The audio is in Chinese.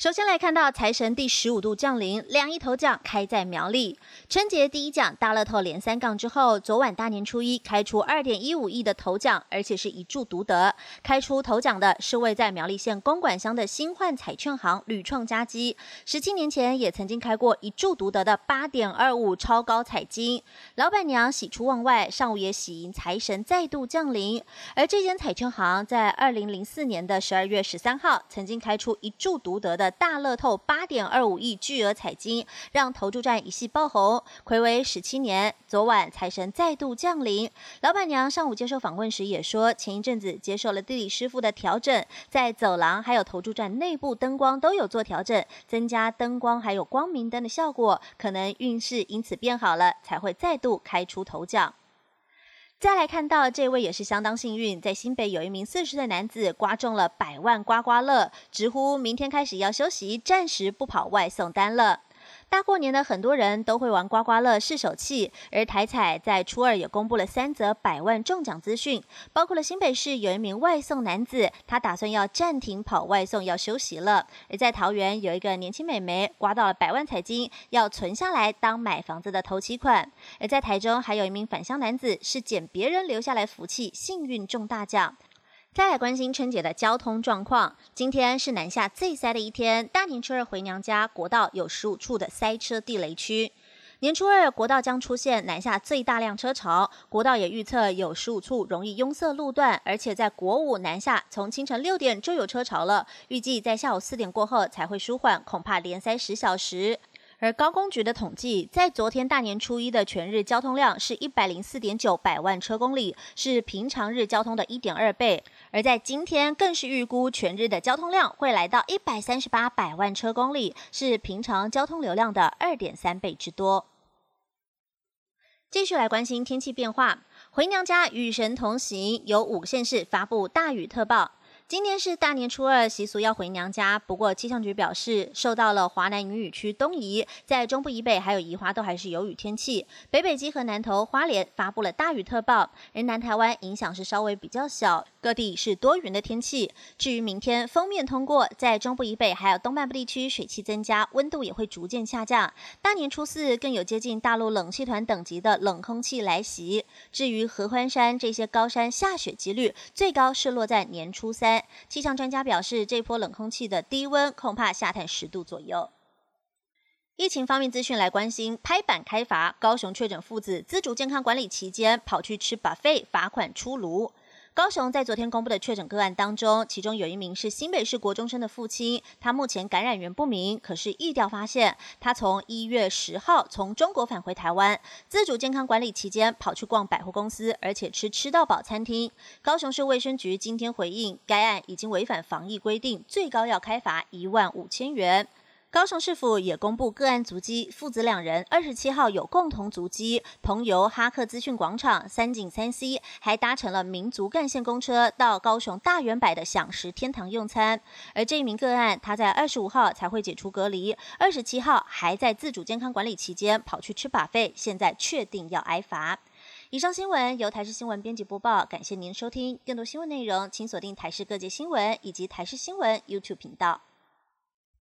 首先来看到财神第十五度降临，两亿头奖开在苗栗。春节第一奖大乐透连三杠之后，昨晚大年初一开出二点一五亿的头奖，而且是一注独得。开出头奖的是位在苗栗县公馆乡的新换彩券行屡创佳绩，十七年前也曾经开过一注独得的八点二五超高彩金。老板娘喜出望外，上午也喜迎财神再度降临。而这间彩券行在二零零四年的十二月十三号，曾经开出一注独得的。大乐透八点二五亿巨额彩金，让投注站一系爆红。暌违十七年，昨晚财神再度降临。老板娘上午接受访问时也说，前一阵子接受了地理师傅的调整，在走廊还有投注站内部灯光都有做调整，增加灯光还有光明灯的效果，可能运势因此变好了，才会再度开出头奖。再来看到这位也是相当幸运，在新北有一名四十岁男子刮中了百万刮刮乐，直呼明天开始要休息，暂时不跑外送单了。大过年的，很多人都会玩刮刮乐试手气，而台彩在初二也公布了三则百万中奖资讯，包括了新北市有一名外送男子，他打算要暂停跑外送，要休息了；而在桃园有一个年轻美眉刮到了百万彩金，要存下来当买房子的头期款；而在台中还有一名返乡男子，是捡别人留下来福气，幸运中大奖。再来关心春节的交通状况。今天是南下最塞的一天，大年初二回娘家，国道有十五处的塞车地雷区。年初二国道将出现南下最大量车潮，国道也预测有十五处容易拥塞路段，而且在国五南下，从清晨六点就有车潮了，预计在下午四点过后才会舒缓，恐怕连塞十小时。而高工局的统计，在昨天大年初一的全日交通量是一百零四点九百万车公里，是平常日交通的一点二倍。而在今天，更是预估全日的交通量会来到一百三十八百万车公里，是平常交通流量的二点三倍之多。继续来关心天气变化，回娘家与神同行，有五县市发布大雨特报。今天是大年初二，习俗要回娘家。不过气象局表示，受到了华南云雨区东移，在中部以北还有宜花都还是有雨天气。北北基和南投、花莲发布了大雨特报，而南台湾影响是稍微比较小，各地是多云的天气。至于明天封面通过，在中部以北还有东半部地区水汽增加，温度也会逐渐下降。大年初四更有接近大陆冷气团等级的冷空气来袭。至于合欢山这些高山下雪几率最高是落在年初三气象专家表示，这波冷空气的低温恐怕下探十度左右。疫情方面资讯来关心，拍板开罚，高雄确诊父子自主健康管理期间跑去吃 buffet，罚款出炉。高雄在昨天公布的确诊个案当中，其中有一名是新北市国中生的父亲，他目前感染源不明，可是疫调发现他从一月十号从中国返回台湾，自主健康管理期间跑去逛百货公司，而且吃吃到饱餐厅。高雄市卫生局今天回应，该案已经违反防疫规定，最高要开罚一万五千元。高雄市府也公布个案足迹，父子两人二十七号有共同足迹，同游哈克资讯广场、三井三 C，还搭乘了民族干线公车到高雄大圆柏的享食天堂用餐。而这一名个案，他在二十五号才会解除隔离，二十七号还在自主健康管理期间跑去吃把费，现在确定要挨罚。以上新闻由台视新闻编辑播报，感谢您收听。更多新闻内容，请锁定台视各界新闻以及台视新闻 YouTube 频道。